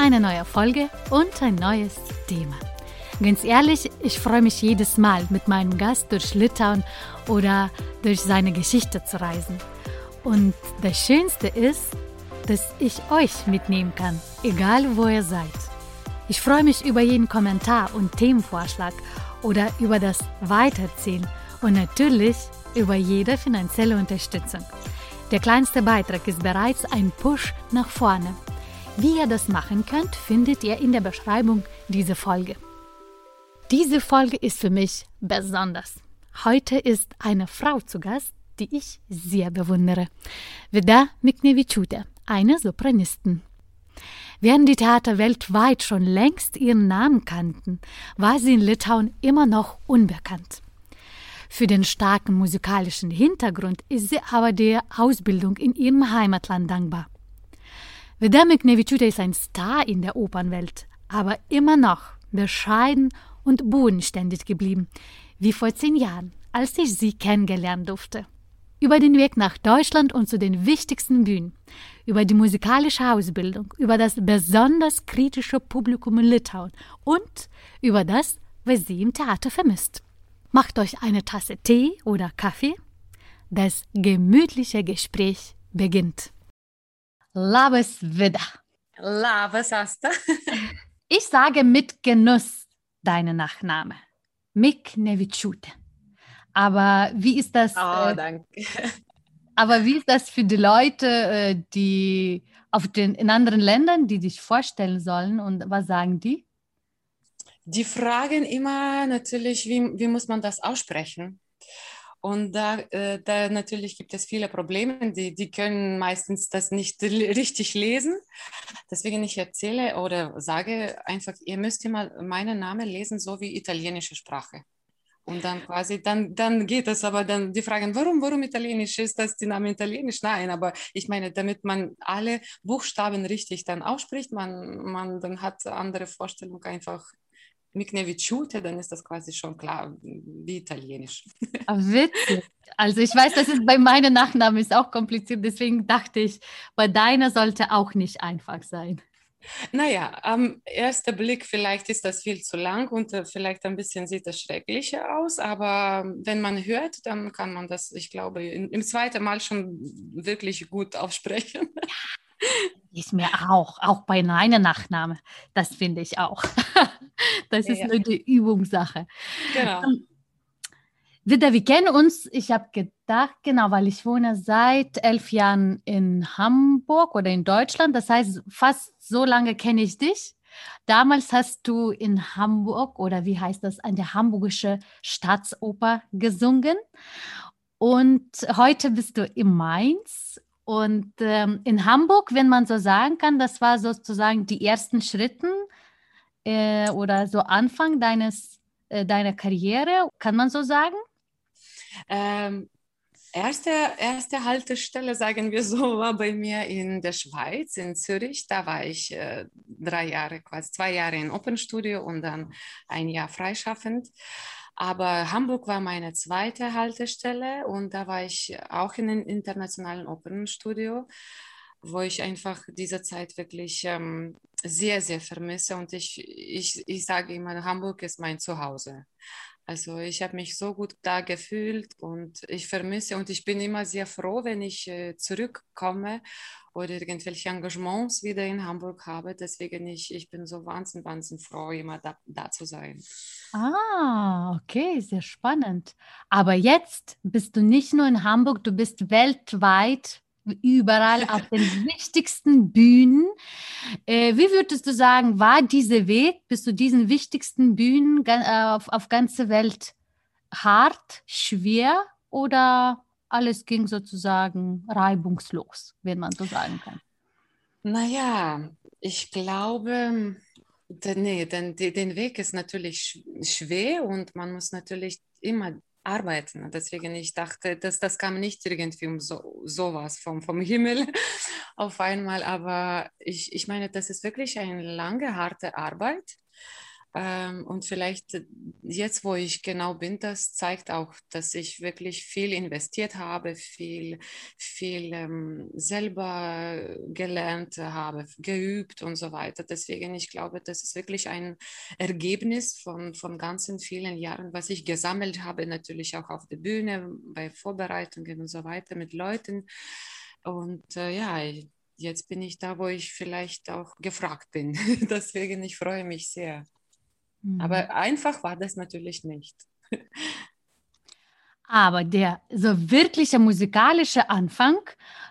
eine neue Folge und ein neues Thema. Ganz ehrlich, ich freue mich jedes Mal, mit meinem Gast durch Litauen oder durch seine Geschichte zu reisen. Und das Schönste ist, dass ich euch mitnehmen kann, egal wo ihr seid. Ich freue mich über jeden Kommentar und Themenvorschlag oder über das Weiterzählen und natürlich über jede finanzielle Unterstützung. Der kleinste Beitrag ist bereits ein Push nach vorne wie ihr das machen könnt, findet ihr in der Beschreibung dieser Folge. Diese Folge ist für mich besonders. Heute ist eine Frau zu Gast, die ich sehr bewundere. Vida Miknevičiūtė, eine Sopranistin. Während die Theater weltweit schon längst ihren Namen kannten, war sie in Litauen immer noch unbekannt. Für den starken musikalischen Hintergrund ist sie aber der Ausbildung in ihrem Heimatland dankbar. Vedamek Nevichute ist ein Star in der Opernwelt, aber immer noch bescheiden und bodenständig geblieben, wie vor zehn Jahren, als ich sie kennengelernt durfte. Über den Weg nach Deutschland und zu den wichtigsten Bühnen, über die musikalische Ausbildung, über das besonders kritische Publikum in Litauen und über das, was sie im Theater vermisst. Macht euch eine Tasse Tee oder Kaffee. Das gemütliche Gespräch beginnt. Labes Vida. Labes Asta. ich sage mit Genuss deinen Nachname. Miknevichute. Aber wie ist das? Oh, äh, danke. Aber wie ist das für die Leute, äh, die auf den, in anderen Ländern, die dich vorstellen sollen und was sagen die? Die fragen immer natürlich, wie, wie muss man das aussprechen? Und da, äh, da natürlich gibt es viele Probleme, die, die können meistens das nicht richtig lesen. Deswegen ich erzähle oder sage einfach, ihr müsst immer meinen Namen lesen, so wie italienische Sprache. Und dann quasi, dann, dann geht es aber dann, die fragen, warum, warum Italienisch? Ist das die Name Italienisch? Nein, aber ich meine, damit man alle Buchstaben richtig dann ausspricht, man, man dann hat andere Vorstellung einfach Miknevičiūtė, dann ist das quasi schon klar, wie italienisch. Ah, witzig. Also ich weiß, das ist bei meinem Nachnamen ist auch kompliziert, deswegen dachte ich, bei deiner sollte auch nicht einfach sein. Naja, am ersten Blick vielleicht ist das viel zu lang und äh, vielleicht ein bisschen sieht das schrecklicher aus, aber wenn man hört, dann kann man das, ich glaube, im zweiten Mal schon wirklich gut aussprechen. Ist mir auch, auch bei meiner Nachname. Das finde ich auch. das ist ja. nur die Übungssache. Genau. Ähm, Wieder, wir kennen uns, ich habe gedacht, genau, weil ich wohne seit elf Jahren in Hamburg oder in Deutschland. Das heißt, fast so lange kenne ich dich. Damals hast du in Hamburg oder wie heißt das, an der Hamburgische Staatsoper gesungen. Und heute bist du in Mainz und ähm, in Hamburg, wenn man so sagen kann, das war sozusagen die ersten Schritte äh, oder so Anfang deines, äh, deiner Karriere, kann man so sagen? Ähm, erste, erste Haltestelle, sagen wir so, war bei mir in der Schweiz, in Zürich. Da war ich äh, drei Jahre, quasi zwei Jahre in Open Studio und dann ein Jahr freischaffend. Aber Hamburg war meine zweite Haltestelle und da war ich auch in einem internationalen Opernstudio, wo ich einfach diese Zeit wirklich ähm, sehr, sehr vermisse. Und ich, ich, ich sage immer, Hamburg ist mein Zuhause. Also ich habe mich so gut da gefühlt und ich vermisse und ich bin immer sehr froh, wenn ich äh, zurückkomme oder irgendwelche Engagements wieder in Hamburg habe. Deswegen ich, ich bin so wahnsinnig, wahnsinnig froh, immer da, da zu sein. Ah, okay, sehr spannend. Aber jetzt bist du nicht nur in Hamburg, du bist weltweit überall auf den wichtigsten Bühnen. Äh, wie würdest du sagen, war dieser Weg bis zu diesen wichtigsten Bühnen äh, auf, auf ganze Welt hart, schwer oder alles ging sozusagen reibungslos, wenn man so sagen kann? Naja, ich glaube, Nee, denn den Weg ist natürlich schwer und man muss natürlich immer arbeiten. Deswegen ich dachte, dass das kam nicht irgendwie um so, sowas vom, vom Himmel auf einmal. Aber ich, ich meine, das ist wirklich eine lange, harte Arbeit. Ähm, und vielleicht äh, jetzt, wo ich genau bin, das zeigt auch, dass ich wirklich viel investiert habe, viel, viel ähm, selber gelernt habe, geübt und so weiter. Deswegen, ich glaube, das ist wirklich ein Ergebnis von, von ganzen vielen Jahren, was ich gesammelt habe, natürlich auch auf der Bühne, bei Vorbereitungen und so weiter mit Leuten. Und äh, ja, jetzt bin ich da, wo ich vielleicht auch gefragt bin. Deswegen, ich freue mich sehr. Mhm. Aber einfach war das natürlich nicht. Aber der so wirkliche musikalische Anfang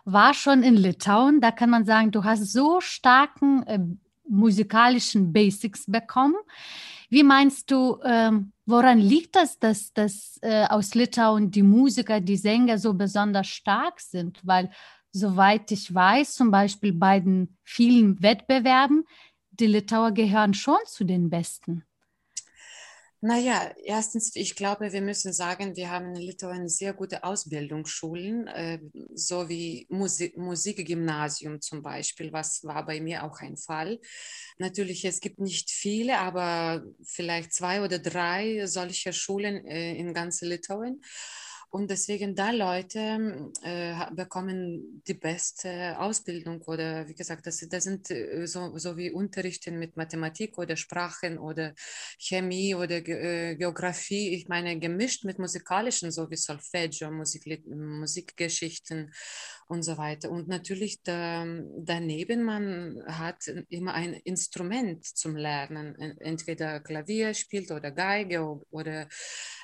war schon in Litauen. Da kann man sagen, du hast so starken äh, musikalischen Basics bekommen. Wie meinst du, ähm, woran liegt das, dass, dass äh, aus Litauen die Musiker, die Sänger so besonders stark sind? Weil, soweit ich weiß, zum Beispiel bei den vielen Wettbewerben, die Litauer gehören schon zu den Besten. Naja, erstens, ich glaube, wir müssen sagen, wir haben in Litauen sehr gute Ausbildungsschulen, äh, so wie Musik, Musikgymnasium zum Beispiel, was war bei mir auch ein Fall. Natürlich, es gibt nicht viele, aber vielleicht zwei oder drei solcher Schulen äh, in ganz Litauen. Und deswegen da Leute äh, bekommen die beste Ausbildung oder wie gesagt, das, das sind äh, so, so wie Unterrichten mit Mathematik oder Sprachen oder Chemie oder Ge äh, Geografie. Ich meine, gemischt mit musikalischen, so wie Solfeggio, Musik, Musikgeschichten und so weiter. Und natürlich da, daneben, man hat immer ein Instrument zum Lernen, entweder Klavier spielt oder Geige oder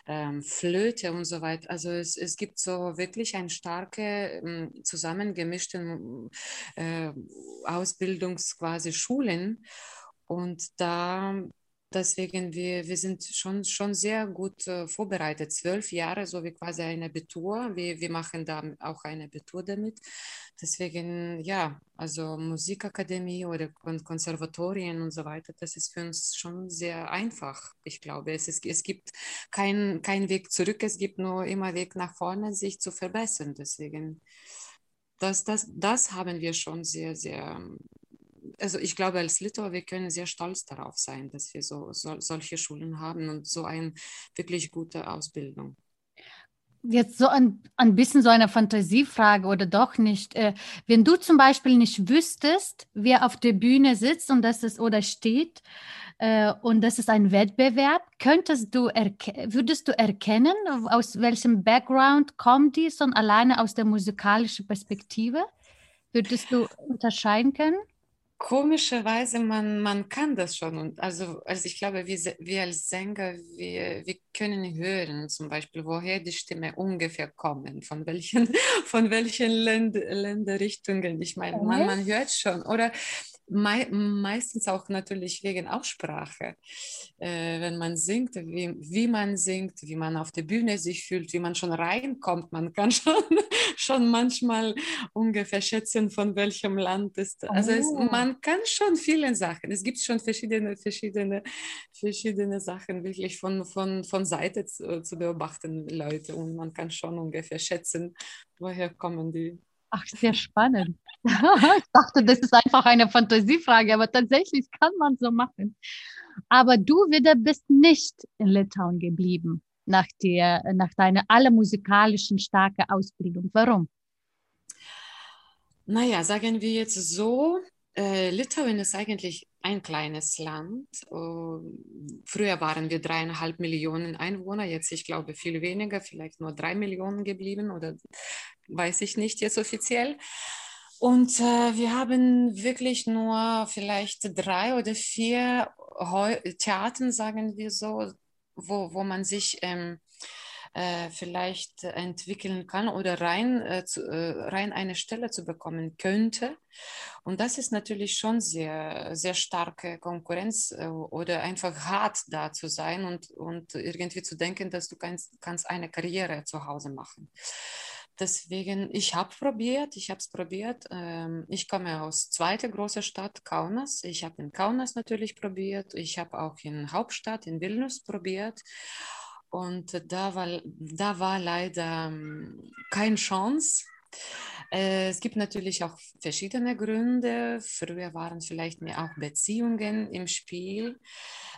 ähm, Flöte und so weiter. Also es, es gibt so wirklich ein starke ähm, zusammengemischte äh, Ausbildungs quasi Schulen und da Deswegen, wir, wir sind schon, schon sehr gut äh, vorbereitet. Zwölf Jahre, so wie quasi ein Abitur. Wir, wir machen da auch ein Abitur damit. Deswegen, ja, also Musikakademie oder Konservatorien und so weiter, das ist für uns schon sehr einfach. Ich glaube, es, ist, es gibt keinen kein Weg zurück, es gibt nur immer Weg nach vorne, sich zu verbessern. Deswegen, das, das, das haben wir schon sehr, sehr also ich glaube, als Litauer, wir können sehr stolz darauf sein, dass wir so, so solche Schulen haben und so eine wirklich gute Ausbildung. Jetzt so ein, ein bisschen so eine Fantasiefrage oder doch nicht. Äh, wenn du zum Beispiel nicht wüsstest, wer auf der Bühne sitzt und das ist oder steht äh, und das ist ein Wettbewerb, könntest du würdest du erkennen, aus welchem Background kommt die, sondern alleine aus der musikalischen Perspektive? Würdest du unterscheiden können? Komischerweise, man, man kann das schon. Und also, also ich glaube, wir, wir als Sänger, wir, wir können hören, zum Beispiel, woher die Stimme ungefähr kommen, von welchen, von welchen Länd Länderrichtungen. Ich meine, man, man hört schon. Oder mei meistens auch natürlich wegen Aussprache. Äh, wenn man singt, wie, wie man singt, wie man auf der Bühne sich fühlt, wie man schon reinkommt, man kann schon, schon manchmal ungefähr schätzen, von welchem Land ist. Also oh. es, man kann schon viele Sachen. Es gibt schon verschiedene, verschiedene, verschiedene Sachen wirklich von, von, von Seite zu, zu beobachten, Leute. Und man kann schon ungefähr schätzen, woher kommen die. Ach, sehr spannend. Ich dachte, das ist einfach eine Fantasiefrage, aber tatsächlich kann man so machen. Aber du wieder bist nicht in Litauen geblieben nach, der, nach deiner aller musikalischen starken Ausbildung. Warum? Naja, sagen wir jetzt so, äh, Litauen ist eigentlich ein kleines Land. Uh, früher waren wir dreieinhalb Millionen Einwohner, jetzt ich glaube viel weniger, vielleicht nur drei Millionen geblieben oder weiß ich nicht jetzt offiziell. Und äh, wir haben wirklich nur vielleicht drei oder vier Heu Theater, sagen wir so, wo, wo man sich ähm, äh, vielleicht entwickeln kann oder rein, äh, zu, äh, rein eine Stelle zu bekommen könnte. Und das ist natürlich schon sehr, sehr starke Konkurrenz äh, oder einfach hart da zu sein und, und irgendwie zu denken, dass du kannst, kannst eine Karriere zu Hause machen. Deswegen, ich habe probiert, ich habe es probiert. Ähm, ich komme aus zweiter großer Stadt, Kaunas. Ich habe in Kaunas natürlich probiert. Ich habe auch in Hauptstadt, in Vilnius probiert. Und da war, da war leider ähm, keine Chance. Äh, es gibt natürlich auch verschiedene Gründe. Früher waren vielleicht mehr auch Beziehungen im Spiel.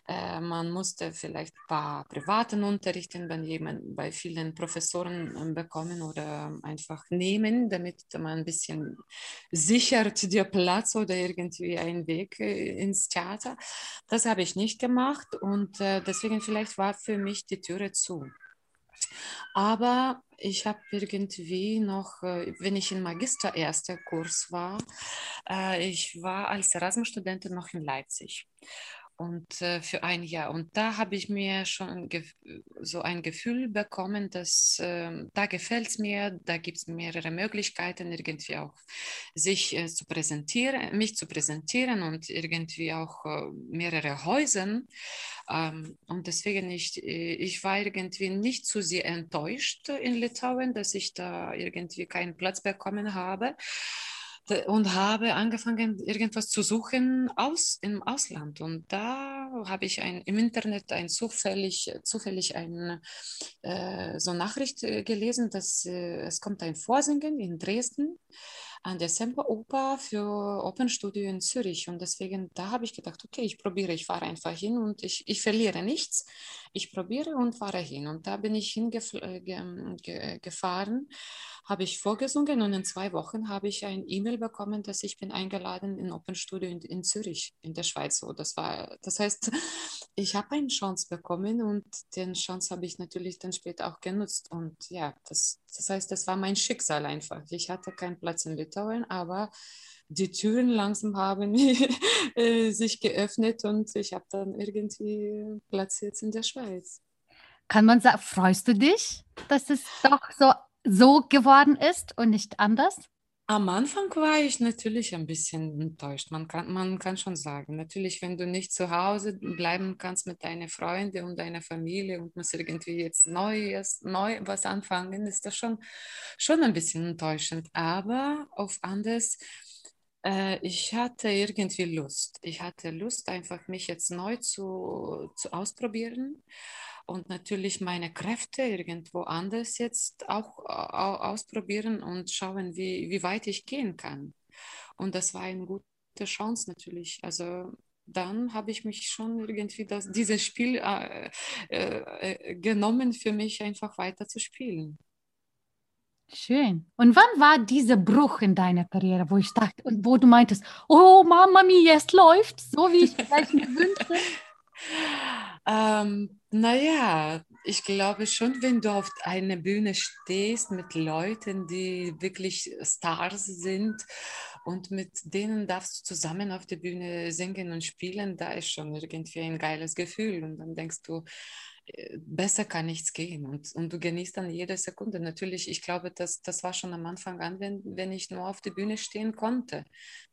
Äh, man musste vielleicht ein paar privaten Unterrichten bei, jemand, bei vielen Professoren ähm, bekommen oder einfach nehmen, damit man ein bisschen sichert dir Platz oder irgendwie einen Weg äh, ins Theater. Das habe ich nicht gemacht und deswegen vielleicht war für mich die Türe zu. Aber ich habe irgendwie noch, äh, wenn ich im Magister erster Kurs war, äh, ich war als Erasmus-Studentin noch in Leipzig und äh, für ein Jahr. Und da habe ich mir schon so ein Gefühl bekommen, dass äh, da gefällt es mir, da gibt es mehrere Möglichkeiten, irgendwie auch sich äh, zu präsentieren, mich zu präsentieren und irgendwie auch äh, mehrere Häuser. Ähm, und deswegen ich, äh, ich war irgendwie nicht zu sehr enttäuscht in Litauen, dass ich da irgendwie keinen Platz bekommen habe und habe angefangen, irgendwas zu suchen aus, im Ausland. Und da habe ich ein, im Internet ein zufällig, zufällig eine äh, so Nachricht äh, gelesen, dass äh, es kommt ein Vorsingen in Dresden an der Semperoper für Open Studio in Zürich. Und deswegen, da habe ich gedacht, okay, ich probiere, ich fahre einfach hin und ich, ich verliere nichts. Ich probiere und fahre hin. Und da bin ich hingefahren. Ge habe ich vorgesungen und in zwei Wochen habe ich ein E-Mail bekommen, dass ich bin eingeladen in Open Studio in, in Zürich, in der Schweiz. So, das war, das heißt, ich habe eine Chance bekommen und den Chance habe ich natürlich dann später auch genutzt. Und ja, das, das heißt, das war mein Schicksal einfach. Ich hatte keinen Platz in Litauen, aber die Türen langsam haben äh, sich geöffnet und ich habe dann irgendwie Platz jetzt in der Schweiz. Kann man sagen, freust du dich, dass es doch so so geworden ist und nicht anders? Am Anfang war ich natürlich ein bisschen enttäuscht. Man kann, man kann schon sagen, natürlich, wenn du nicht zu Hause bleiben kannst mit deinen Freunden und deiner Familie und musst irgendwie jetzt Neues, neu was anfangen, ist das schon, schon ein bisschen enttäuschend. Aber auf anders, äh, ich hatte irgendwie Lust. Ich hatte Lust, einfach mich jetzt neu zu, zu ausprobieren und natürlich meine Kräfte irgendwo anders jetzt auch ausprobieren und schauen, wie, wie weit ich gehen kann. Und das war eine gute Chance natürlich. Also dann habe ich mich schon irgendwie das, dieses Spiel äh, äh, genommen, für mich einfach weiter zu spielen. Schön. Und wann war dieser Bruch in deiner Karriere, wo ich dachte und wo du meintest, oh Mama mia, es läuft, so wie ich vielleicht mir wünsche? Ähm, naja, ich glaube schon, wenn du auf einer Bühne stehst mit Leuten, die wirklich Stars sind und mit denen darfst du zusammen auf der Bühne singen und spielen, da ist schon irgendwie ein geiles Gefühl. Und dann denkst du, besser kann nichts gehen und, und du genießt dann jede Sekunde. Natürlich, ich glaube, das, das war schon am Anfang an, wenn, wenn ich nur auf der Bühne stehen konnte.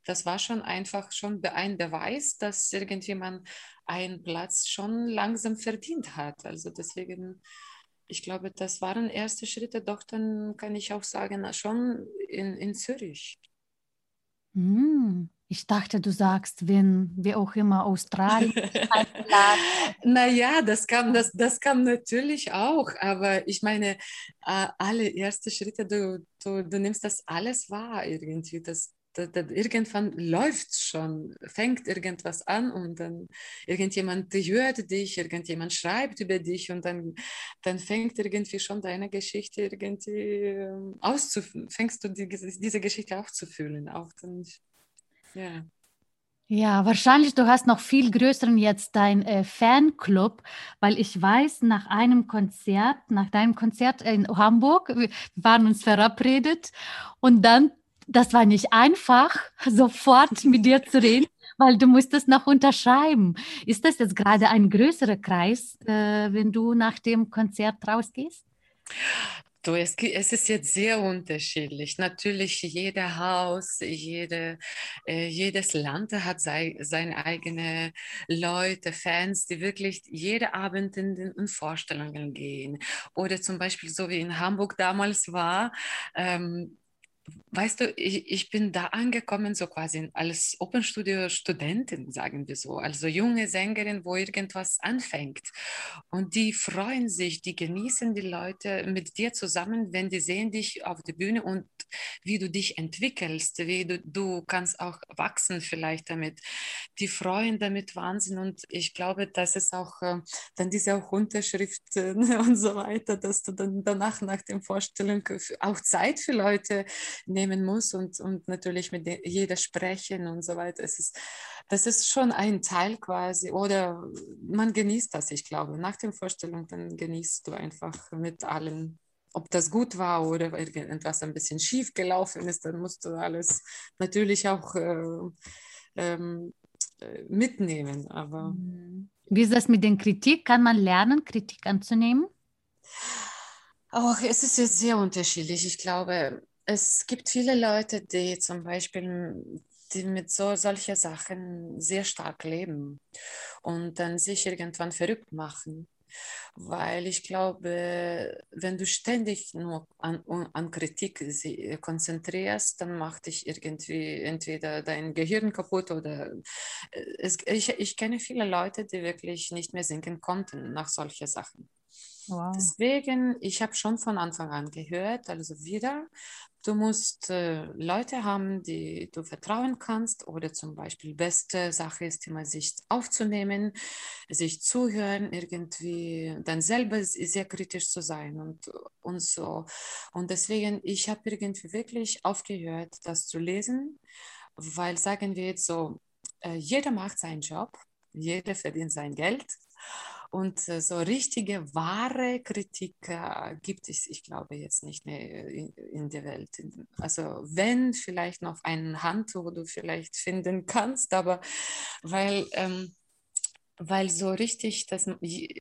Das war schon einfach schon ein Beweis, dass irgendjemand einen Platz schon langsam verdient hat. Also deswegen, ich glaube, das waren erste Schritte, doch dann kann ich auch sagen, schon in, in Zürich. Mm. Ich dachte, du sagst, wenn wie auch immer Australien. naja, das kam, das, das kam natürlich auch, aber ich meine, äh, alle ersten Schritte, du, du, du nimmst das alles wahr irgendwie. Das, das, das, irgendwann läuft schon, fängt irgendwas an und dann irgendjemand hört dich, irgendjemand schreibt über dich und dann, dann fängt irgendwie schon deine Geschichte irgendwie ähm, auszuführen, fängst du die, diese Geschichte aufzufühlen. Auch dann, ja. Ja, wahrscheinlich du hast noch viel größeren jetzt dein äh, Fanclub, weil ich weiß, nach einem Konzert, nach deinem Konzert in Hamburg, wir waren uns verabredet und dann, das war nicht einfach, sofort mit dir zu reden, weil du musstest noch unterschreiben. Ist das jetzt gerade ein größerer Kreis, äh, wenn du nach dem Konzert rausgehst? Du, es, es, ist jetzt sehr unterschiedlich. Natürlich, jeder Haus, jede, äh, jedes Land hat sei, seine eigenen Leute, Fans, die wirklich jeden Abend in den Vorstellungen gehen. Oder zum Beispiel so wie in Hamburg damals war, ähm, Weißt du, ich, ich bin da angekommen, so quasi als Open Studio Studentin, sagen wir so, also junge Sängerin, wo irgendwas anfängt. Und die freuen sich, die genießen die Leute mit dir zusammen, wenn die sehen dich auf der Bühne und wie du dich entwickelst, wie du, du kannst auch wachsen vielleicht damit. Die freuen damit Wahnsinn und ich glaube, das ist auch äh, dann diese auch Unterschriften und so weiter, dass du dann danach nach dem Vorstellung auch Zeit für Leute nehmen muss und, und natürlich mit jeder sprechen und so weiter. Es ist, das ist schon ein Teil quasi oder man genießt das, ich glaube. Nach der Vorstellung, dann genießt du einfach mit allen ob das gut war oder irgendwas ein bisschen schief gelaufen ist, dann musst du alles natürlich auch äh, ähm, äh, mitnehmen. Aber mhm. wie ist das mit der Kritik? Kann man lernen, Kritik anzunehmen? Auch es ist jetzt sehr unterschiedlich. Ich glaube, es gibt viele Leute, die zum Beispiel die mit so solchen Sachen sehr stark leben und dann sich irgendwann verrückt machen. Weil ich glaube, wenn du ständig nur an, an Kritik konzentrierst, dann macht dich irgendwie entweder dein Gehirn kaputt oder äh, es, ich, ich kenne viele Leute, die wirklich nicht mehr singen konnten nach solchen Sachen. Wow. Deswegen, ich habe schon von Anfang an gehört, also wieder, du musst äh, Leute haben, die du vertrauen kannst oder zum Beispiel beste Sache ist immer sich aufzunehmen, sich zuhören, irgendwie dann selber sehr kritisch zu sein und, und so. Und deswegen, ich habe irgendwie wirklich aufgehört, das zu lesen, weil sagen wir jetzt so, äh, jeder macht seinen Job, jeder verdient sein Geld. Und äh, so richtige, wahre Kritik äh, gibt es, ich glaube, jetzt nicht mehr in, in, der Welt. Also wenn vielleicht noch eine Hand, wo du vielleicht finden kannst, aber weil, ähm, weil so richtig dass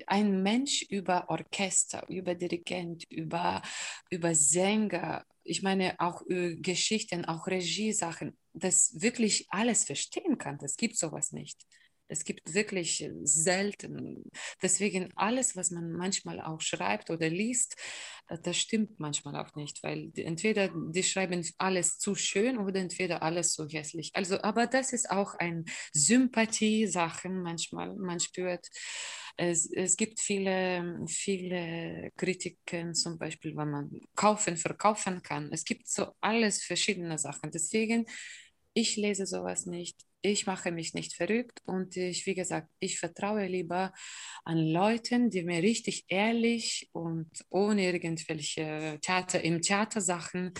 ein Mensch über Orchester, über Dirigent, über, über Sänger, ich meine auch äh, Geschichten, auch Regiesachen, das wirklich alles verstehen kann, das gibt sowas nicht. Es gibt wirklich selten. Deswegen alles, was man manchmal auch schreibt oder liest, das stimmt manchmal auch nicht, weil entweder die schreiben alles zu schön oder entweder alles zu hässlich. Also, aber das ist auch ein Sympathie-Sachen manchmal. Man spürt, es, es gibt viele, viele Kritiken, zum Beispiel, wenn man kaufen, verkaufen kann. Es gibt so alles verschiedene Sachen. Deswegen, ich lese sowas nicht ich mache mich nicht verrückt und ich, wie gesagt, ich vertraue lieber an Leuten, die mir richtig ehrlich und ohne irgendwelche Theater, im Theatersachen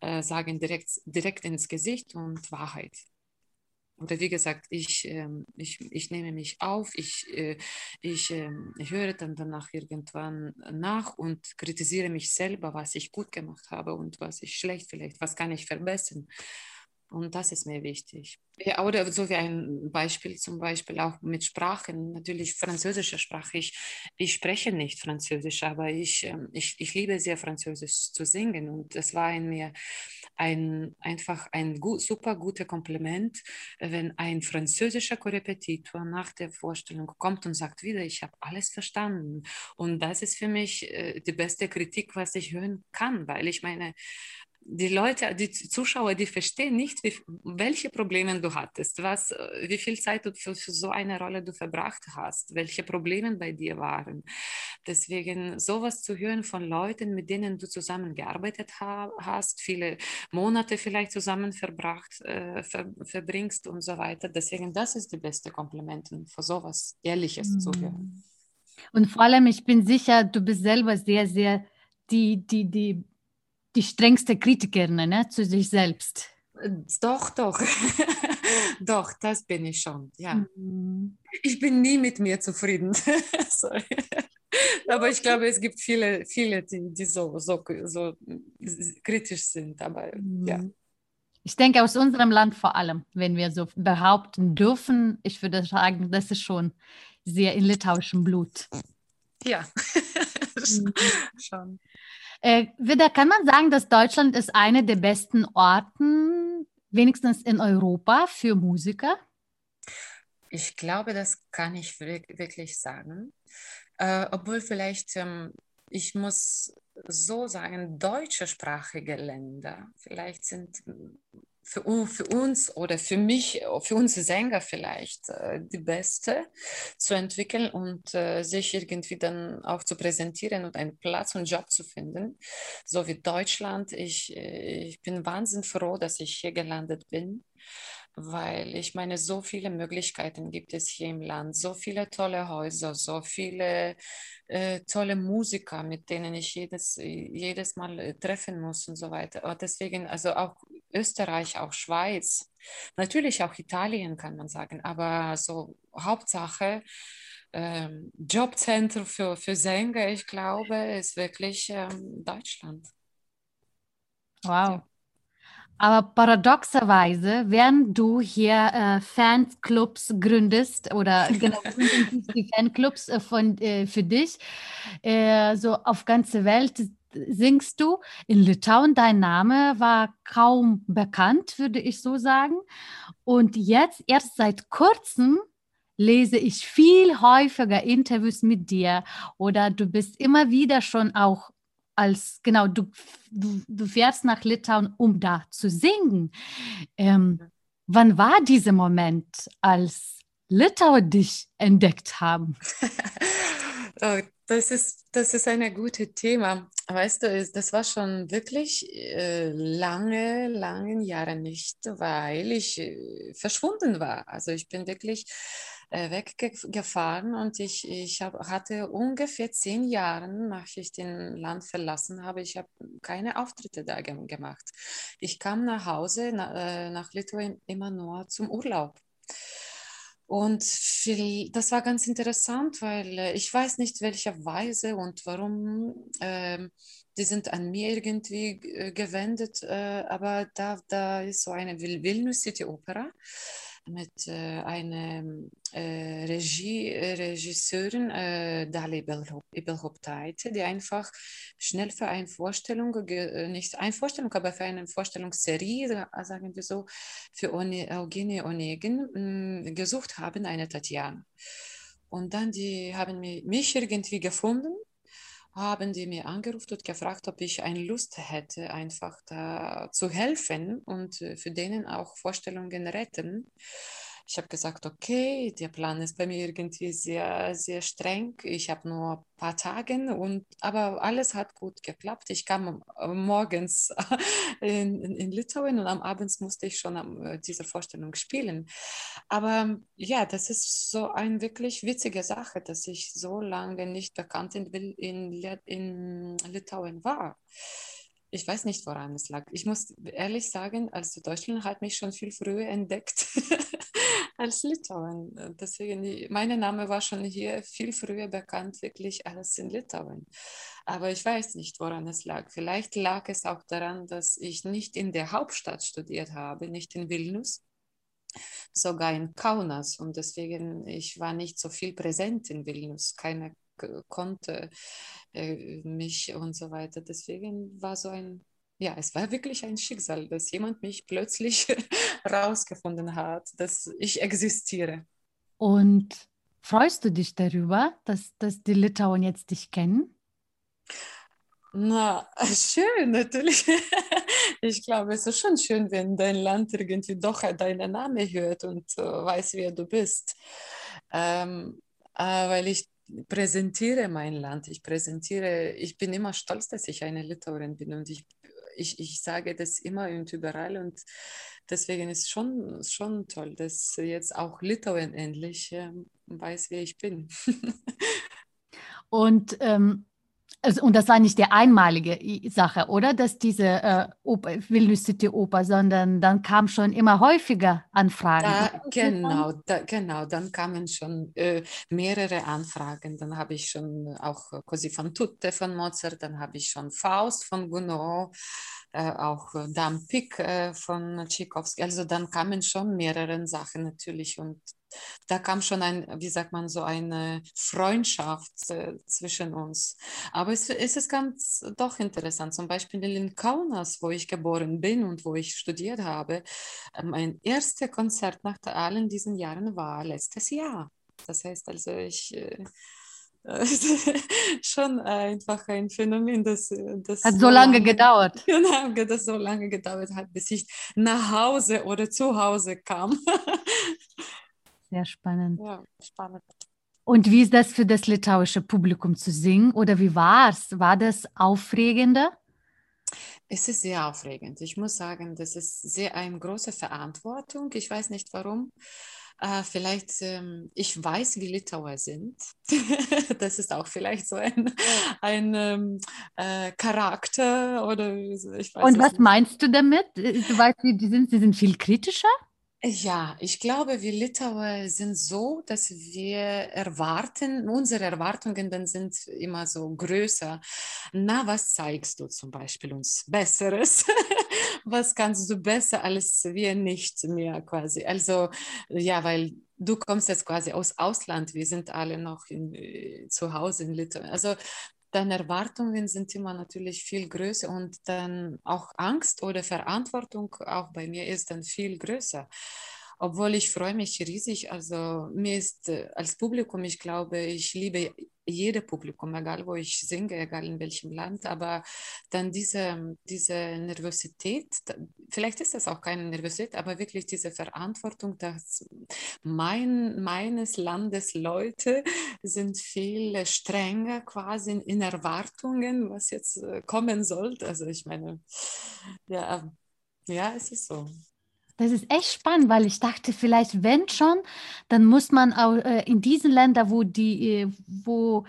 äh, sagen, direkt, direkt ins Gesicht und Wahrheit. Oder wie gesagt, ich, äh, ich, ich nehme mich auf, ich, äh, ich, äh, ich höre dann danach irgendwann nach und kritisiere mich selber, was ich gut gemacht habe und was ich schlecht vielleicht, was kann ich verbessern. Und das ist mir wichtig. Ja, oder so wie ein Beispiel zum Beispiel auch mit Sprachen, natürlich französische Sprache. Ich, ich spreche nicht Französisch, aber ich, ähm, ich, ich liebe sehr Französisch zu singen und es war in mir ein, einfach ein gut, super gutes Kompliment, wenn ein französischer Korrepetitor nach der Vorstellung kommt und sagt wieder, ich habe alles verstanden. Und das ist für mich äh, die beste Kritik, was ich hören kann, weil ich meine, die Leute, die Zuschauer, die verstehen nicht, wie, welche Probleme du hattest, was, äh, wie viel Zeit du für, für, so eine Rolle du verbracht hast, welche Probleme bei dir waren. Deswegen sowas zu hören von Leuten, mit denen du zusammengearbeitet ha hast, viele Monate vielleicht zusammen verbracht, äh, ver verbringst und so weiter. Deswegen, das ist die beste Kompliment, für sowas Ehrliches mhm. zu hören. Und vor allem, ich bin sicher, du bist selber sehr, sehr die, die, die die strengste Kritikerin ne, zu sich selbst. Doch, doch. doch, das bin ich schon, ja. Mhm. Ich bin nie mit mir zufrieden. aber ich glaube, es gibt viele, viele, die, die so, so, so kritisch sind. Aber mhm. ja. Ich denke aus unserem Land vor allem, wenn wir so behaupten dürfen, ich würde sagen, das ist schon sehr in litauischem Blut. Ja, mhm. schon. Äh, wieder kann man sagen, dass Deutschland ist eine der besten Orten, wenigstens in Europa, für Musiker? Ich glaube, das kann ich wirklich sagen. Äh, obwohl vielleicht, ähm, ich muss so sagen, deutschsprachige Länder vielleicht sind für, für, uns oder für mich, für uns Sänger vielleicht äh, die beste zu entwickeln und äh, sich irgendwie dann auch zu präsentieren und einen Platz und Job zu finden. So wie Deutschland. Ich, äh, ich bin wahnsinnig froh, dass ich hier gelandet bin weil ich meine, so viele Möglichkeiten gibt es hier im Land, so viele tolle Häuser, so viele äh, tolle Musiker, mit denen ich jedes, jedes Mal treffen muss und so weiter. Und deswegen, also auch Österreich, auch Schweiz, natürlich auch Italien kann man sagen, aber so Hauptsache ähm, Jobzentrum für, für Sänger, ich glaube, ist wirklich ähm, Deutschland. Wow. Aber paradoxerweise, während du hier äh, Fanclubs gründest oder genau die Fanclubs äh, von, äh, für dich, äh, so auf ganze Welt singst du. In Litauen, dein Name war kaum bekannt, würde ich so sagen. Und jetzt, erst seit kurzem, lese ich viel häufiger Interviews mit dir oder du bist immer wieder schon auch als, genau, du, du, du fährst nach Litauen, um da zu singen. Ähm, wann war dieser Moment, als Litauer dich entdeckt haben? das ist, das ist ein gutes Thema. Weißt du, das war schon wirklich äh, lange, lange Jahre nicht, weil ich äh, verschwunden war. Also ich bin wirklich äh, weggefahren und ich, ich hab, hatte ungefähr zehn Jahre, nachdem ich den Land verlassen habe, ich habe keine Auftritte da gemacht. Ich kam nach Hause, na, nach Litauen immer nur zum Urlaub. Und viel, das war ganz interessant, weil äh, ich weiß nicht, welcher Weise und warum äh, die sind an mir irgendwie äh, gewendet, äh, aber da, da ist so eine Vilnius City Opera mit äh, einer äh, Regie, äh, Regisseurin, äh, Dali Ibelhoptaite, die einfach schnell für eine Vorstellung, nicht eine Vorstellung, aber für eine Vorstellungsserie, sagen wir so, für Eugenie Onegin mm, gesucht haben, eine Tatjana. Und dann die haben mich irgendwie gefunden haben die mir angerufen und gefragt, ob ich eine Lust hätte, einfach da zu helfen und äh, für denen auch Vorstellungen retten. Ich habe gesagt, okay, der Plan ist bei mir irgendwie sehr, sehr streng. Ich habe nur ein paar Tage, und, aber alles hat gut geklappt. Ich kam morgens in, in, in Litauen und am Abend musste ich schon am, äh, diese Vorstellung spielen. Aber ja, das ist so eine wirklich witzige Sache, dass ich so lange nicht bekannt in, in, in Litauen war ich weiß nicht, woran es lag. Ich muss ehrlich sagen, also Deutschland hat mich schon viel früher entdeckt als Litauen. Deswegen, mein Name war schon hier viel früher bekannt, wirklich als in Litauen. Aber ich weiß nicht, woran es lag. Vielleicht lag es auch daran, dass ich nicht in der Hauptstadt studiert habe, nicht in Vilnius, sogar in Kaunas. Und deswegen, ich war nicht so viel präsent in Vilnius. Keine konnte äh, mich und so weiter. Deswegen war so ein, ja, es war wirklich ein Schicksal, dass jemand mich plötzlich rausgefunden hat, dass ich existiere. Und freust du dich darüber, dass, dass die Litauen jetzt dich kennen? Na, schön, natürlich. Ich glaube, es ist schon schön, wenn dein Land irgendwie doch deinen Namen hört und äh, weiß, wer du bist. Ähm, äh, weil ich präsentiere mein Land. Ich präsentiere, ich bin immer stolz, dass ich eine Litauerin bin und ich, ich, ich sage das immer und überall und deswegen ist schon schon toll, dass jetzt auch Litauen endlich äh, weiß, wer ich bin. und ähm, also, und das war nicht die einmalige Sache, oder? Dass diese äh, Oper, Vilnius City Oper, sondern dann kam schon immer häufiger Anfragen. Da, genau, da, genau, dann kamen schon äh, mehrere Anfragen. Dann habe ich schon auch Così fan tutte von Mozart, dann habe ich schon Faust von Gounod, äh, auch Dame Pic äh, von Tchaikovsky. Also dann kamen schon mehrere Sachen natürlich und da kam schon ein, wie sagt man, so eine Freundschaft äh, zwischen uns. Aber es, es ist ganz doch interessant. Zum Beispiel in Kaunas, wo ich geboren bin und wo ich studiert habe, äh, mein erstes Konzert nach allen diesen Jahren war letztes Jahr. Das heißt also, ich äh, schon einfach ein Phänomen, das, das hat so lange, lange gedauert. Genau, das so lange gedauert hat, bis ich nach Hause oder zu Hause kam. Sehr spannend. Ja, spannend. Und wie ist das für das litauische Publikum zu singen? Oder wie war es? War das aufregender? Es ist sehr aufregend. Ich muss sagen, das ist sehr eine große Verantwortung. Ich weiß nicht warum. Äh, vielleicht, ähm, ich weiß, wie Litauer sind. das ist auch vielleicht so ein, ein ähm, äh, Charakter oder ich weiß Und was nicht. meinst du damit? Äh, du weißt, wie die sind, sie sind viel kritischer? Ja, ich glaube, wir Litauer sind so, dass wir erwarten, unsere Erwartungen dann sind immer so größer. Na, was zeigst du zum Beispiel uns Besseres? was kannst du besser als wir nicht mehr quasi? Also, ja, weil du kommst jetzt quasi aus Ausland, wir sind alle noch in, äh, zu Hause in Litauen. Also deine Erwartungen sind immer natürlich viel größer und dann auch Angst oder Verantwortung auch bei mir ist dann viel größer obwohl ich freue mich riesig. Also mir ist äh, als Publikum, ich glaube, ich liebe jede Publikum, egal wo ich singe, egal in welchem Land, aber dann diese, diese Nervosität, vielleicht ist das auch keine Nervosität, aber wirklich diese Verantwortung, dass mein, meines Landes Leute sind viel strenger quasi in Erwartungen, was jetzt äh, kommen sollte. Also ich meine, ja, ja, es ist so. Das ist echt spannend, weil ich dachte, vielleicht, wenn schon, dann muss man auch äh, in diesen Ländern, wo die, äh, wo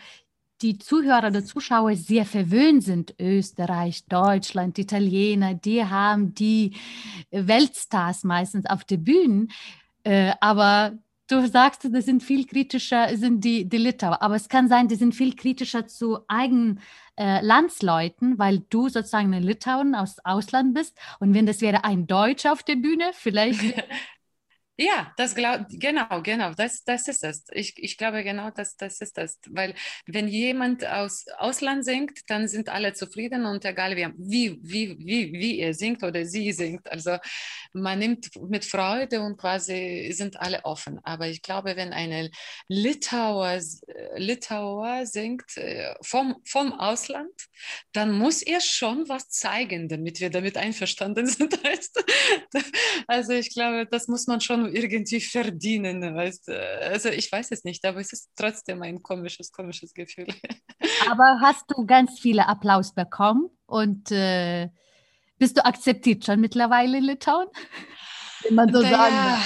die Zuhörer oder Zuschauer sehr verwöhnt sind, Österreich, Deutschland, Italiener, die haben die Weltstars meistens auf der Bühne. Äh, aber du sagst, das sind viel kritischer, sind die, die Litauer. Aber es kann sein, die sind viel kritischer zu eigenen äh, Landsleuten, weil du sozusagen eine Litauen aus Ausland bist. Und wenn das wäre ein Deutscher auf der Bühne, vielleicht Ja, das glaub, genau, genau, das, das ist es. Ich, ich glaube genau, dass das ist es. Weil wenn jemand aus Ausland singt, dann sind alle zufrieden und egal wie, wie, wie, wie, wie er singt oder sie singt. Also man nimmt mit Freude und quasi sind alle offen. Aber ich glaube, wenn eine Litauer, Litauer singt äh, vom, vom Ausland, dann muss er schon was zeigen, damit wir damit einverstanden sind. Also ich glaube, das muss man schon irgendwie verdienen. Weißt? Also ich weiß es nicht, aber es ist trotzdem ein komisches, komisches Gefühl. Aber hast du ganz viele Applaus bekommen und äh, bist du akzeptiert schon mittlerweile in Litauen? Wenn man so naja, sagen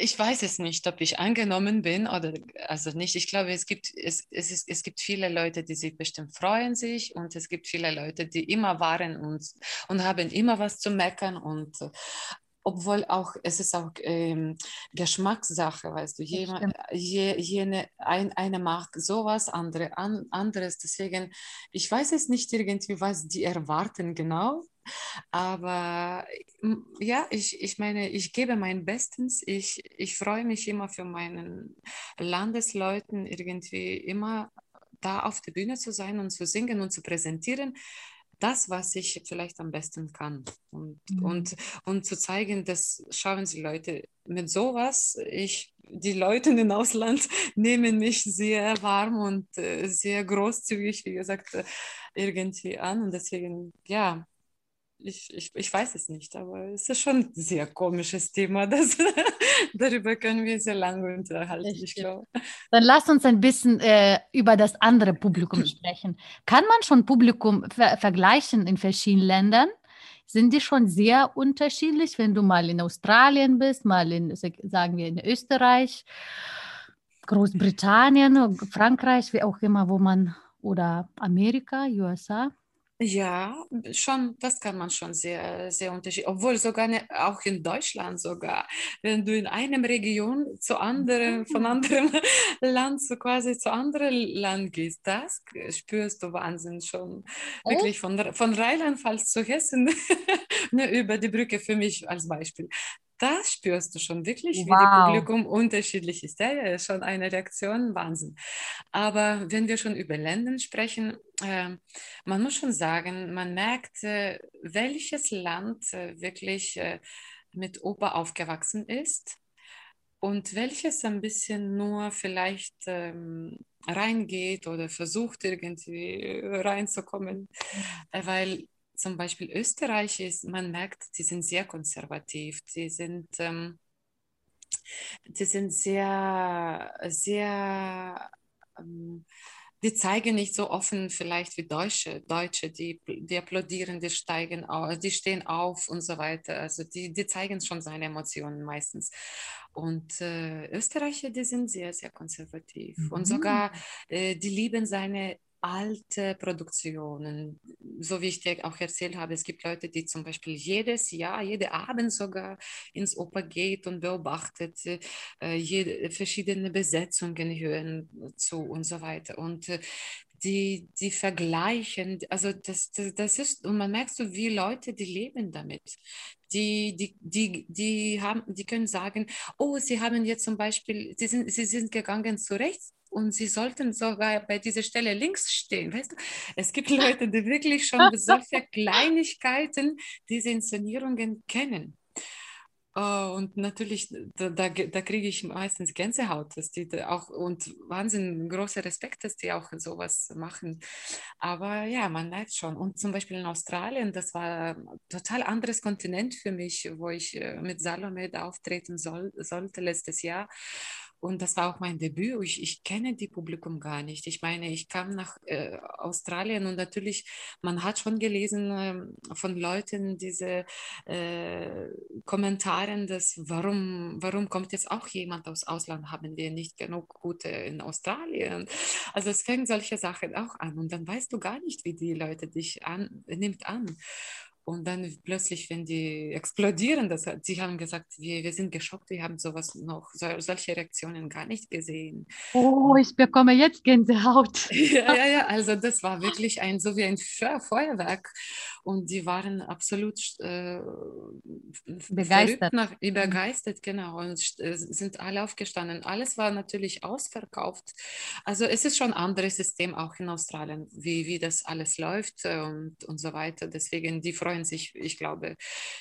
ich weiß es nicht, ob ich angenommen bin oder also nicht. Ich glaube, es gibt, es, es, ist, es gibt viele Leute, die sich bestimmt freuen sich und es gibt viele Leute, die immer waren und, und haben immer was zu meckern und obwohl auch, es ist auch ähm, Geschmackssache, weißt du, jene, je, jene, ein, eine mag sowas, andere an, anderes, deswegen, ich weiß es nicht irgendwie, was die erwarten genau, aber ja, ich, ich meine, ich gebe mein Bestes, ich, ich freue mich immer für meinen Landesleuten irgendwie immer da auf der Bühne zu sein und zu singen und zu präsentieren, das, was ich vielleicht am besten kann. Und, mhm. und, und zu zeigen, dass schauen Sie Leute, mit sowas, ich, die Leute im Ausland nehmen mich sehr warm und äh, sehr großzügig, wie gesagt, äh, irgendwie an. Und deswegen, ja, ich, ich, ich weiß es nicht, aber es ist schon ein sehr komisches Thema. Das, darüber können wir sehr lange unterhalten, ich glaube. Dann lass uns ein bisschen äh, über das andere Publikum sprechen. Kann man schon Publikum ver vergleichen in verschiedenen Ländern? Sind die schon sehr unterschiedlich, wenn du mal in Australien bist, mal in, sagen wir, in Österreich, Großbritannien, Frankreich, wie auch immer, wo man, oder Amerika, USA? Ja, schon, das kann man schon sehr, sehr unterschiedlich, obwohl sogar ne, auch in Deutschland sogar, wenn du in einem Region zu anderen, von anderem Land zu quasi zu anderem Land gehst, das spürst du Wahnsinn schon. Oh. Wirklich von, von Rheinland-Pfalz zu Hessen, ne, über die Brücke für mich als Beispiel das spürst du schon wirklich, wow. wie das Publikum unterschiedlich ist. Ja, ja, schon eine Reaktion, Wahnsinn. Aber wenn wir schon über Länder sprechen, äh, man muss schon sagen, man merkt, äh, welches Land äh, wirklich äh, mit Oper aufgewachsen ist und welches ein bisschen nur vielleicht ähm, reingeht oder versucht irgendwie reinzukommen, mhm. weil zum Beispiel Österreich ist, man merkt, die sind sehr konservativ, die sind, ähm, die sind sehr, sehr, ähm, die zeigen nicht so offen vielleicht wie Deutsche, Deutsche, die, die applaudieren, die steigen auf, die stehen auf und so weiter. Also die, die zeigen schon seine Emotionen meistens. Und äh, Österreicher, die sind sehr, sehr konservativ. Mhm. Und sogar, äh, die lieben seine alte Produktionen, so wie ich dir auch erzählt habe, es gibt Leute, die zum Beispiel jedes Jahr, jeden Abend sogar ins Oper geht und beobachtet, äh, jede, verschiedene Besetzungen hören zu und so weiter. Und äh, die, die vergleichen, also das, das, das ist, und man merkt so, wie Leute, die leben damit. Die, die, die, die, haben, die können sagen, oh, sie haben jetzt zum Beispiel, sie sind, sie sind gegangen zu rechts, und sie sollten sogar bei dieser Stelle links stehen. Weißt du, es gibt Leute, die wirklich schon solche Kleinigkeiten diese Inszenierungen kennen. Uh, und natürlich, da, da, da, kriege ich meistens Gänsehaut, dass die da auch und Wahnsinn, großer Respekt, dass die auch sowas machen. Aber ja, man merkt schon. Und zum Beispiel in Australien, das war ein total anderes Kontinent für mich, wo ich äh, mit Salome da auftreten soll, sollte letztes Jahr. Und das war auch mein Debüt. Ich, ich kenne die Publikum gar nicht. Ich meine, ich kam nach äh, Australien und natürlich, man hat schon gelesen äh, von Leuten diese äh, Kommentare, dass warum, warum kommt jetzt auch jemand aus Ausland? Haben wir nicht genug gute in Australien? Also es fängt solche Sachen auch an und dann weißt du gar nicht, wie die Leute dich an, nimmt an. Und dann plötzlich, wenn die explodieren, das, sie haben gesagt, wir, wir sind geschockt, wir haben sowas noch, so, solche Reaktionen gar nicht gesehen. Oh, ich bekomme jetzt Gänsehaut. ja, ja, ja, also das war wirklich ein, so wie ein Feuerwerk. Und die waren absolut äh, begeistert. Nach, mhm. begeistert, genau. Und äh, sind alle aufgestanden. Alles war natürlich ausverkauft. Also es ist schon ein anderes System auch in Australien, wie, wie das alles läuft und, und so weiter. Deswegen, die freuen freuen sich, ich glaube,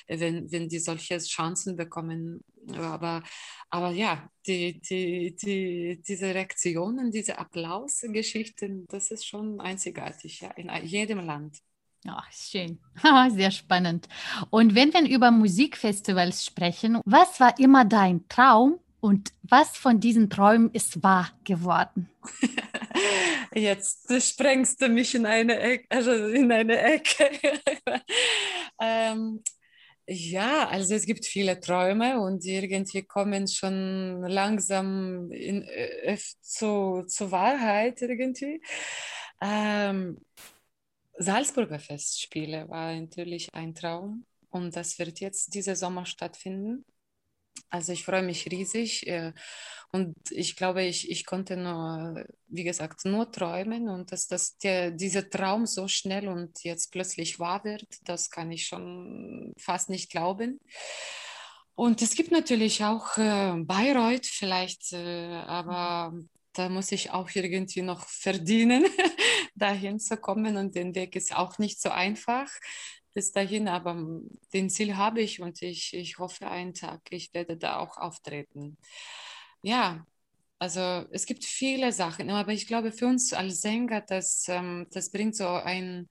wenn, wenn die solche Chancen bekommen. Aber, aber ja, die, die, die, diese Reaktionen, diese Applausgeschichten, das ist schon einzigartig ja, in jedem Land. Ach, schön. Sehr spannend. Und wenn wir über Musikfestivals sprechen, was war immer dein Traum und was von diesen Träumen ist wahr geworden? Jetzt sprengst du mich in eine Ecke, also in eine Ecke. ähm, ja, also es gibt viele Träume und irgendwie kommen schon langsam in, äh, zu, zur Wahrheit irgendwie. Ähm, Salzburger Festspiele war natürlich ein Traum und das wird jetzt diese Sommer stattfinden. Also ich freue mich riesig äh, und ich glaube, ich, ich konnte nur, wie gesagt, nur träumen und dass, dass der, dieser Traum so schnell und jetzt plötzlich wahr wird, das kann ich schon fast nicht glauben. Und es gibt natürlich auch äh, Bayreuth vielleicht, äh, aber da muss ich auch irgendwie noch verdienen, dahin zu kommen und den Weg ist auch nicht so einfach bis dahin, aber den Ziel habe ich und ich, ich hoffe einen Tag, ich werde da auch auftreten. Ja, also es gibt viele Sachen, aber ich glaube für uns als Sänger, das, ähm, das bringt so ein,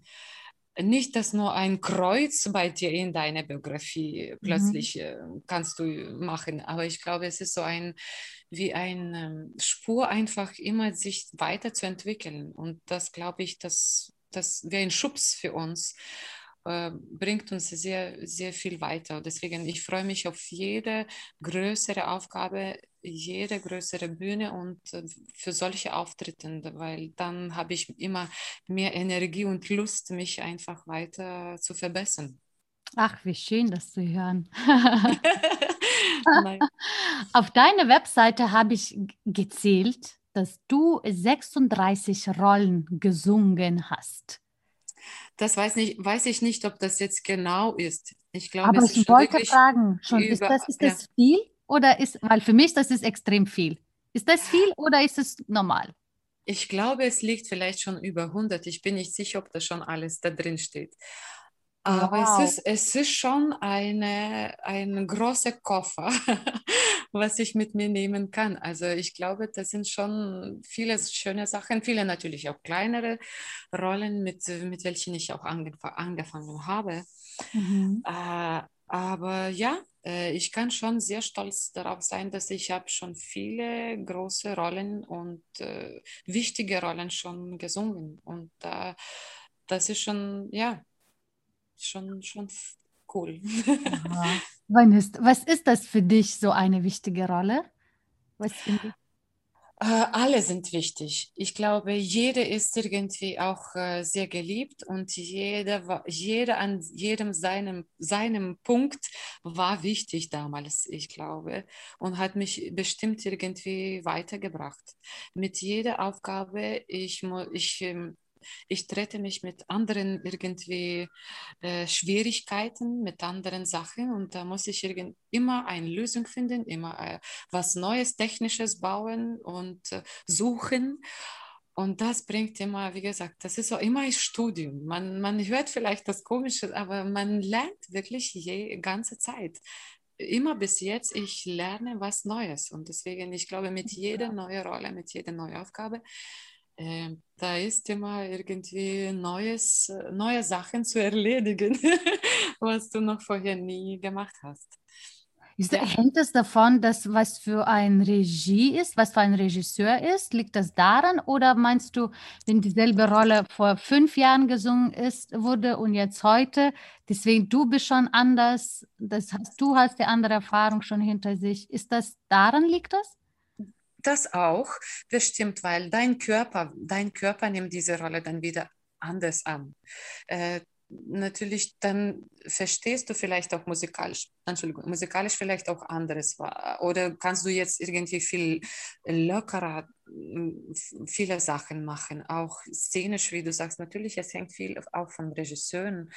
nicht dass nur ein Kreuz bei dir in deiner Biografie mhm. plötzlich mhm. kannst du machen, aber ich glaube, es ist so ein wie eine Spur einfach immer sich weiterzuentwickeln und das glaube ich, dass das wäre ein Schubs für uns äh, bringt uns sehr, sehr viel weiter. Deswegen, ich freue mich auf jede größere Aufgabe, jede größere Bühne und äh, für solche Auftritte, weil dann habe ich immer mehr Energie und Lust, mich einfach weiter zu verbessern. Ach, wie schön, das zu hören. Auf deiner Webseite habe ich gezählt, dass du 36 Rollen gesungen hast. Das weiß, nicht, weiß ich nicht, ob das jetzt genau ist. Ich glaube, Aber ich wollte fragen, schon, über, ist das, ist das ja. viel oder ist, weil für mich das ist extrem viel. Ist das viel oder ist es normal? Ich glaube, es liegt vielleicht schon über 100. Ich bin nicht sicher, ob da schon alles da drin steht. Aber wow. es, ist, es ist schon eine, ein großer Koffer, was ich mit mir nehmen kann. Also ich glaube, das sind schon viele schöne Sachen, viele natürlich auch kleinere Rollen, mit, mit welchen ich auch angef angefangen habe. Mhm. Äh, aber ja, äh, ich kann schon sehr stolz darauf sein, dass ich habe schon viele große Rollen und äh, wichtige Rollen schon gesungen. Und äh, das ist schon, ja, schon, schon cool. Ist, was ist das für dich, so eine wichtige Rolle? Was äh, alle sind wichtig. Ich glaube, jeder ist irgendwie auch äh, sehr geliebt und jeder, jeder an jedem seinem, seinem Punkt war wichtig damals, ich glaube, und hat mich bestimmt irgendwie weitergebracht. Mit jeder Aufgabe, ich, ich ähm, ich trete mich mit anderen irgendwie äh, Schwierigkeiten, mit anderen Sachen und da muss ich immer eine Lösung finden, immer äh, was Neues, Technisches bauen und äh, suchen. Und das bringt immer, wie gesagt, das ist auch immer ein Studium. Man, man hört vielleicht das Komische, aber man lernt wirklich die ganze Zeit immer bis jetzt, ich lerne was Neues. Und deswegen, ich glaube, mit jeder neuen Rolle, mit jeder neuen Aufgabe äh, da ist immer irgendwie Neues, neue Sachen zu erledigen, was du noch vorher nie gemacht hast. Ist. Hängt es davon, dass was für ein Regie ist, was für ein Regisseur ist? Liegt das daran? Oder meinst du, wenn dieselbe Rolle vor fünf Jahren gesungen ist, wurde und jetzt heute, deswegen du bist schon anders, das heißt, du hast die andere Erfahrung schon hinter sich. Ist das daran liegt das? Das auch bestimmt, weil dein Körper, dein Körper nimmt diese Rolle dann wieder anders an. Äh, natürlich, dann verstehst du vielleicht auch musikalisch, Entschuldigung, musikalisch vielleicht auch anderes. Oder kannst du jetzt irgendwie viel lockerer viele Sachen machen, auch szenisch, wie du sagst. Natürlich, es hängt viel auch von Regisseuren.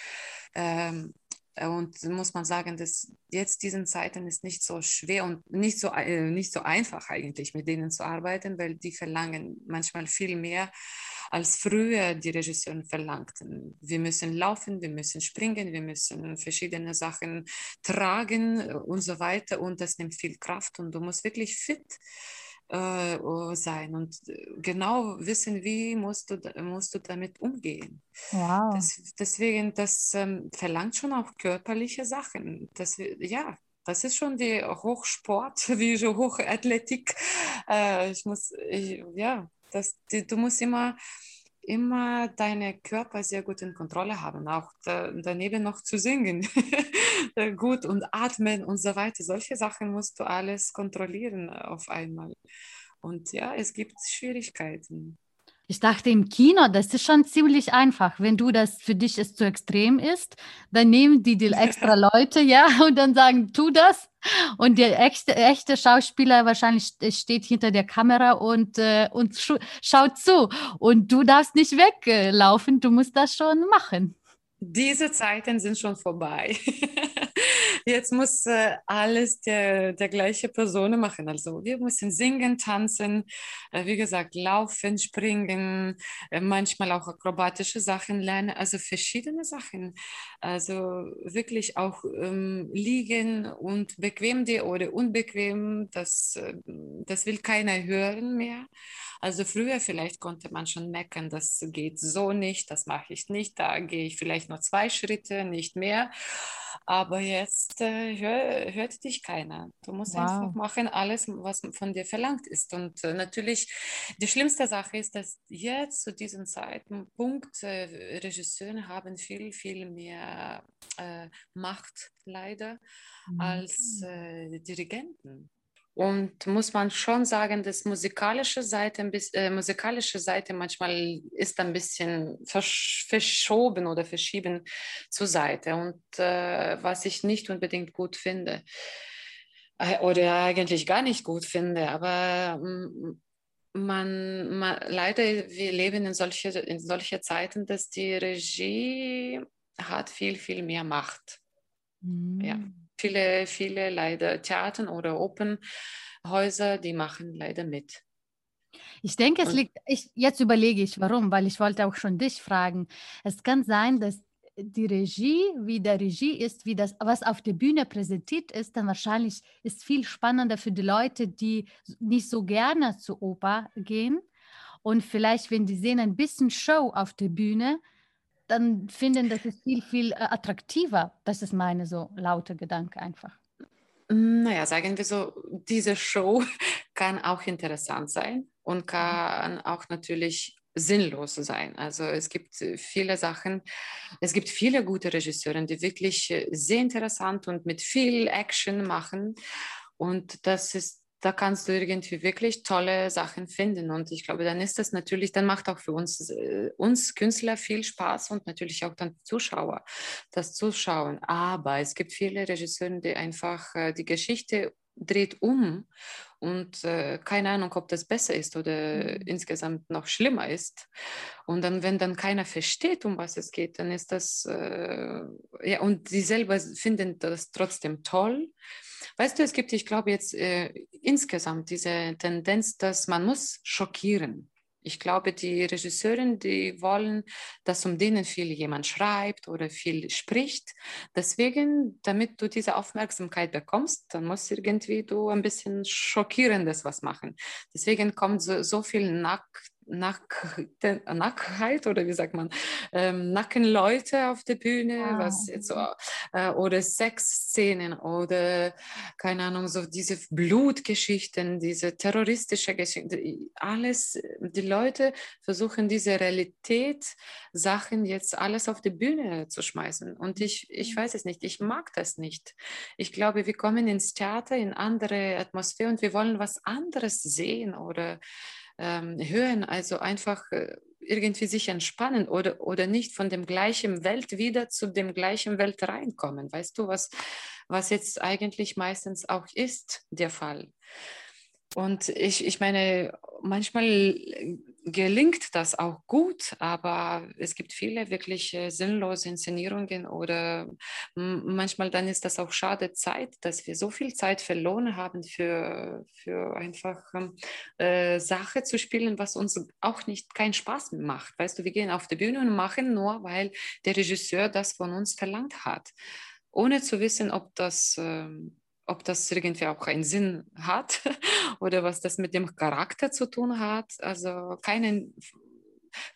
Ähm, und muss man sagen, dass jetzt diesen Zeiten ist nicht so schwer und nicht so, äh, nicht so einfach eigentlich mit denen zu arbeiten, weil die verlangen manchmal viel mehr als früher die Regisseure verlangten. Wir müssen laufen, wir müssen springen, wir müssen verschiedene Sachen tragen und so weiter und das nimmt viel Kraft und du musst wirklich fit äh, oh, sein und äh, genau wissen, wie musst du, musst du damit umgehen. Wow. Das, deswegen, das ähm, verlangt schon auch körperliche Sachen. Das, ja, das ist schon die Hochsport, wie so Hochathletik. Äh, ich muss, ich, ja, das, die, du musst immer immer deine Körper sehr gut in Kontrolle haben, auch da, daneben noch zu singen, gut und atmen und so weiter. Solche Sachen musst du alles kontrollieren auf einmal. Und ja, es gibt Schwierigkeiten. Ich dachte im Kino, das ist schon ziemlich einfach. Wenn du das für dich es zu extrem ist, dann nehmen die die extra Leute, ja, und dann sagen, tu das. Und der echte, echte Schauspieler wahrscheinlich steht hinter der Kamera und, äh, und schaut zu. Und du darfst nicht weglaufen, du musst das schon machen. Diese Zeiten sind schon vorbei. Jetzt muss äh, alles der, der gleiche Person machen. Also wir müssen singen, tanzen, äh, wie gesagt, laufen, springen, äh, manchmal auch akrobatische Sachen lernen, also verschiedene Sachen. Also wirklich auch ähm, liegen und bequem dir oder unbequem, das, äh, das will keiner hören mehr. Also früher vielleicht konnte man schon meckern, das geht so nicht, das mache ich nicht, da gehe ich vielleicht noch zwei Schritte, nicht mehr. Aber jetzt äh, hör, hört dich keiner. Du musst wow. einfach machen alles, was von dir verlangt ist. Und äh, natürlich, die schlimmste Sache ist, dass jetzt zu diesem Zeitpunkt äh, Regisseure haben viel, viel mehr äh, Macht leider mhm. als äh, Dirigenten. Und muss man schon sagen, dass musikalische Seite, äh, musikalische Seite manchmal ist ein bisschen versch verschoben oder verschieben zur Seite. Und äh, was ich nicht unbedingt gut finde äh, oder eigentlich gar nicht gut finde, aber mm, man, man, leider, wir leben in solche, in solche Zeiten, dass die Regie hat viel, viel mehr Macht Mhm. Ja, viele, viele leider Theatern oder Opernhäuser, die machen leider mit. Ich denke, es liegt, ich, jetzt überlege ich, warum, weil ich wollte auch schon dich fragen. Es kann sein, dass die Regie, wie der Regie ist, wie das, was auf der Bühne präsentiert ist, dann wahrscheinlich ist viel spannender für die Leute, die nicht so gerne zur Oper gehen. Und vielleicht, wenn die sehen ein bisschen Show auf der Bühne, dann finden das ist viel, viel äh, attraktiver. Das ist meine so laute Gedanke einfach. Naja, sagen wir so, diese Show kann auch interessant sein und kann auch natürlich sinnlos sein. Also es gibt äh, viele Sachen, es gibt viele gute Regisseure, die wirklich äh, sehr interessant und mit viel Action machen. Und das ist, da kannst du irgendwie wirklich tolle Sachen finden. Und ich glaube, dann ist das natürlich, dann macht auch für uns, äh, uns Künstler viel Spaß und natürlich auch dann Zuschauer das Zuschauen. Aber es gibt viele Regisseure, die einfach die Geschichte dreht um und äh, keine Ahnung, ob das besser ist oder mhm. insgesamt noch schlimmer ist. Und dann, wenn dann keiner versteht, um was es geht, dann ist das, äh, ja, und sie selber finden das trotzdem toll. Weißt du, es gibt, ich glaube jetzt äh, insgesamt diese Tendenz, dass man muss schockieren. Ich glaube, die Regisseurin, die wollen, dass um denen viel jemand schreibt oder viel spricht. Deswegen, damit du diese Aufmerksamkeit bekommst, dann muss irgendwie du ein bisschen Schockierendes was machen. Deswegen kommt so, so viel Nackt Nack, Nacktheit oder wie sagt man, ähm, Nackenleute auf der Bühne, ah. was jetzt so, äh, oder Sexszenen oder keine Ahnung, so diese Blutgeschichten, diese terroristische Geschichten, alles, die Leute versuchen diese Realität, Sachen jetzt alles auf die Bühne zu schmeißen. Und ich, ich mhm. weiß es nicht, ich mag das nicht. Ich glaube, wir kommen ins Theater, in andere Atmosphäre und wir wollen was anderes sehen oder hören, also einfach äh, irgendwie sich entspannen oder, oder nicht von dem gleichen Welt wieder zu dem gleichen Welt reinkommen. Weißt du, was, was jetzt eigentlich meistens auch ist der Fall. Und ich, ich meine, manchmal gelingt das auch gut, aber es gibt viele wirklich sinnlose Inszenierungen oder manchmal dann ist das auch schade Zeit, dass wir so viel Zeit verloren haben für, für einfach äh, Sache zu spielen, was uns auch nicht keinen Spaß macht. Weißt du, wir gehen auf die Bühne und machen nur, weil der Regisseur das von uns verlangt hat, ohne zu wissen, ob das... Ähm, ob das irgendwie auch einen Sinn hat oder was das mit dem Charakter zu tun hat. Also keinen,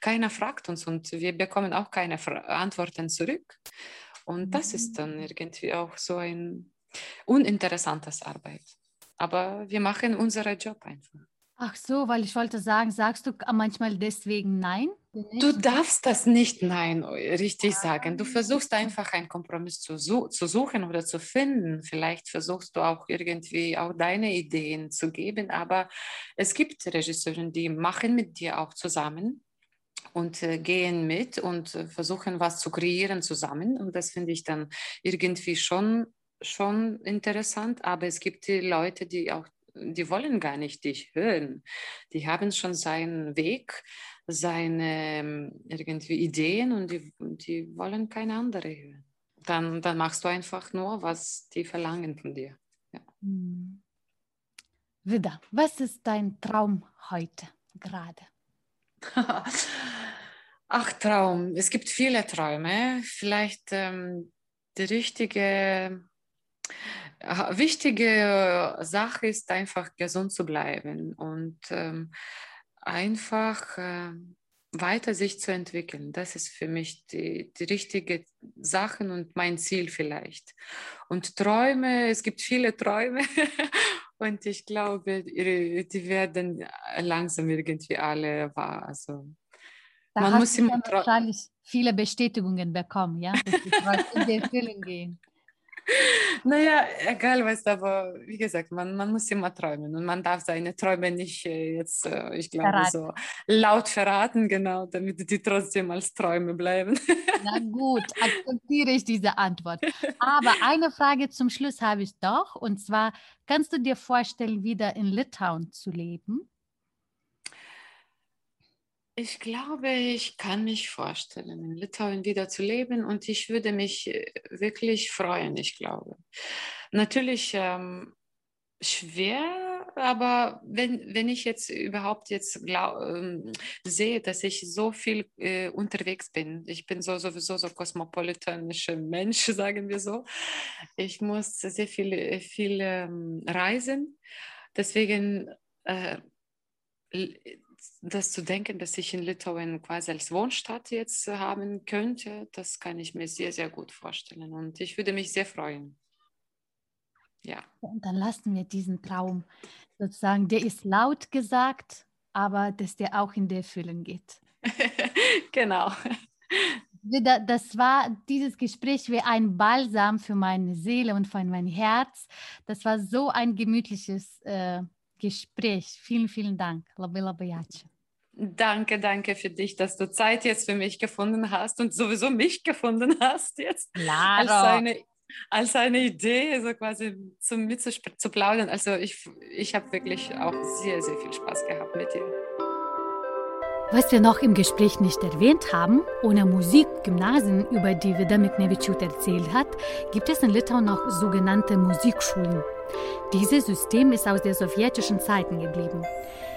keiner fragt uns und wir bekommen auch keine Antworten zurück. Und das ist dann mhm. irgendwie auch so ein uninteressantes Arbeit. Aber wir machen unseren Job einfach. Ach so, weil ich wollte sagen, sagst du manchmal deswegen Nein? Du darfst das nicht Nein richtig sagen. Du versuchst einfach einen Kompromiss zu, zu suchen oder zu finden. Vielleicht versuchst du auch irgendwie auch deine Ideen zu geben, aber es gibt Regisseure, die machen mit dir auch zusammen und äh, gehen mit und äh, versuchen was zu kreieren zusammen. Und das finde ich dann irgendwie schon schon interessant, aber es gibt die Leute, die auch die wollen gar nicht dich hören. Die haben schon seinen Weg, seine ähm, irgendwie Ideen und die, die wollen keine andere hören. Dann, dann machst du einfach nur, was die verlangen von dir. Ja. Hm. Vida, was ist dein Traum heute gerade? Ach, Traum. Es gibt viele Träume. Vielleicht ähm, die richtige wichtige Sache ist einfach gesund zu bleiben und ähm, einfach äh, weiter sich zu entwickeln. Das ist für mich die, die richtige Sache und mein Ziel vielleicht. Und Träume, es gibt viele Träume und ich glaube, die werden langsam irgendwie alle wahr. Also, da man muss immer wahrscheinlich viele Bestätigungen bekommen, ja, dass in den Film gehen. Naja, egal was, aber wie gesagt, man, man muss immer träumen und man darf seine Träume nicht jetzt, ich glaube, verraten. so laut verraten, genau, damit die trotzdem als Träume bleiben. Na gut, akzeptiere ich diese Antwort. Aber eine Frage zum Schluss habe ich doch, und zwar, kannst du dir vorstellen, wieder in Litauen zu leben? Ich glaube, ich kann mich vorstellen, in Litauen wieder zu leben und ich würde mich äh, wirklich freuen, ich glaube. Natürlich ähm, schwer, aber wenn, wenn ich jetzt überhaupt jetzt glaub, ähm, sehe, dass ich so viel äh, unterwegs bin, ich bin so sowieso so kosmopolitanischer Mensch, sagen wir so. Ich muss sehr viel, viel ähm, reisen. Deswegen äh, das zu denken, dass ich in Litauen quasi als Wohnstadt jetzt haben könnte, das kann ich mir sehr, sehr gut vorstellen. Und ich würde mich sehr freuen. Ja. Und dann lassen wir diesen Traum sozusagen, der ist laut gesagt, aber dass der auch in der Füllen geht. genau. Das war dieses Gespräch wie ein Balsam für meine Seele und für mein Herz. Das war so ein gemütliches äh, Gespräch. Vielen, vielen Dank. Labila Bayace. Danke, danke für dich, dass du Zeit jetzt für mich gefunden hast und sowieso mich gefunden hast jetzt. Claro. Als eine, als eine Idee, so quasi zum mit zu, zu plaudern. Also ich, ich habe wirklich auch sehr, sehr viel Spaß gehabt mit dir. Was wir noch im Gespräch nicht erwähnt haben, ohne Musikgymnasien, über die Vida Miknevičiūtė erzählt hat, gibt es in Litauen noch sogenannte Musikschulen. Dieses System ist aus den sowjetischen Zeiten geblieben.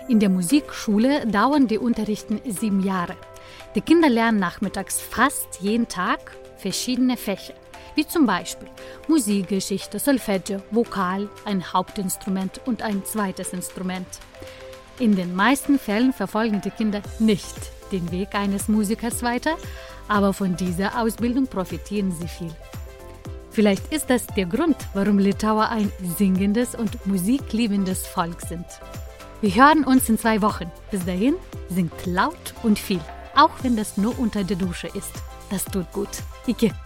In der Musikschule dauern die Unterrichten sieben Jahre. Die Kinder lernen nachmittags fast jeden Tag verschiedene Fächer, wie zum Beispiel Musikgeschichte, Solfeggio, Vokal, ein Hauptinstrument und ein zweites Instrument. In den meisten Fällen verfolgen die Kinder nicht den Weg eines Musikers weiter, aber von dieser Ausbildung profitieren sie viel. Vielleicht ist das der Grund, warum Litauer ein singendes und musikliebendes Volk sind. Wir hören uns in zwei Wochen. Bis dahin, singt laut und viel, auch wenn das nur unter der Dusche ist. Das tut gut. Ike.